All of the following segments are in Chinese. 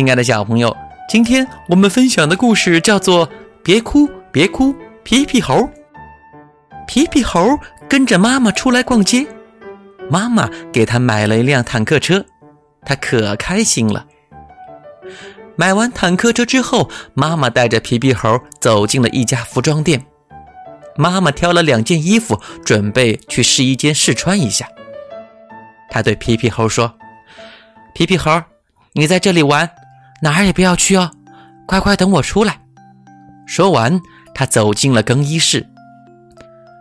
亲爱的小朋友，今天我们分享的故事叫做《别哭别哭》。皮皮猴，皮皮猴跟着妈妈出来逛街，妈妈给他买了一辆坦克车，他可开心了。买完坦克车之后，妈妈带着皮皮猴走进了一家服装店。妈妈挑了两件衣服，准备去试衣间试穿一下。他对皮皮猴说：“皮皮猴，你在这里玩，哪儿也不要去哦，乖乖等我出来。”说完，他走进了更衣室。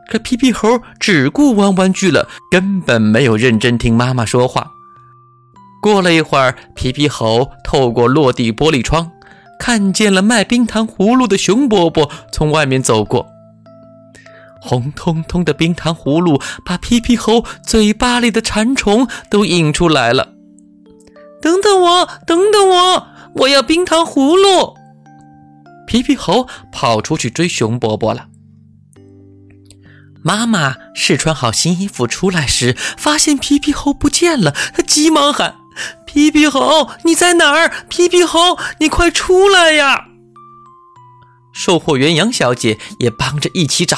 可皮皮猴只顾玩玩具了，根本没有认真听妈妈说话。过了一会儿，皮皮猴透过落地玻璃窗，看见了卖冰糖葫芦的熊伯伯从外面走过。红彤彤的冰糖葫芦把皮皮猴嘴巴里的馋虫都引出来了。等等我，等等我，我要冰糖葫芦！皮皮猴跑出去追熊伯伯了。妈妈试穿好新衣服出来时，发现皮皮猴不见了，她急忙喊：“皮皮猴，你在哪儿？皮皮猴，你快出来呀！”售货员杨小姐也帮着一起找，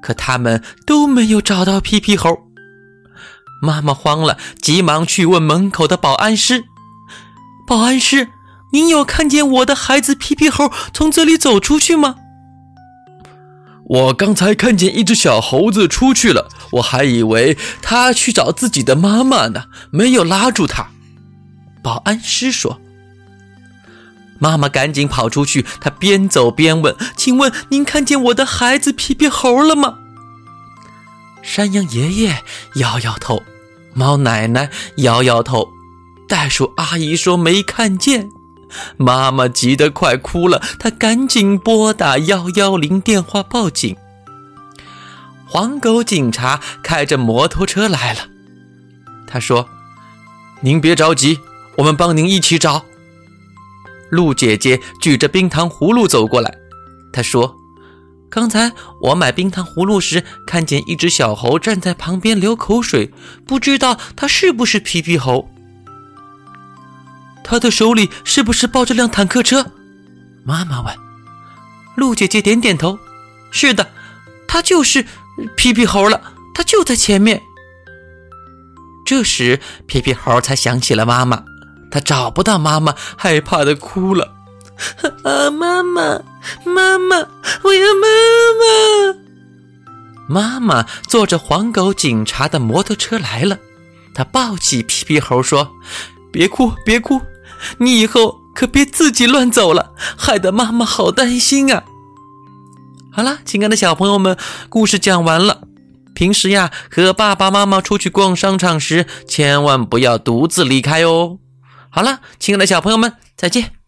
可他们都没有找到皮皮猴。妈妈慌了，急忙去问门口的保安师：“保安师。”您有看见我的孩子皮皮猴从这里走出去吗？我刚才看见一只小猴子出去了，我还以为他去找自己的妈妈呢，没有拉住他。保安师说：“妈妈赶紧跑出去，她边走边问：‘请问您看见我的孩子皮皮猴了吗？’山羊爷爷摇摇头，猫奶奶摇摇头，袋鼠阿姨说没看见。”妈妈急得快哭了，她赶紧拨打幺幺零电话报警。黄狗警察开着摩托车来了，他说：“您别着急，我们帮您一起找。”鹿姐姐举着冰糖葫芦走过来，她说：“刚才我买冰糖葫芦时，看见一只小猴站在旁边流口水，不知道它是不是皮皮猴。”他的手里是不是抱着辆坦克车？妈妈问。鹿姐姐点点头：“是的，他就是皮皮猴了，他就在前面。”这时，皮皮猴才想起了妈妈，他找不到妈妈，害怕的哭了：“啊，妈妈，妈妈，我要妈妈！”妈妈坐着黄狗警察的摩托车来了，他抱起皮皮猴说：“别哭，别哭。”你以后可别自己乱走了，害得妈妈好担心啊！好啦，亲爱的小朋友们，故事讲完了。平时呀，和爸爸妈妈出去逛商场时，千万不要独自离开哦。好了，亲爱的小朋友们，再见。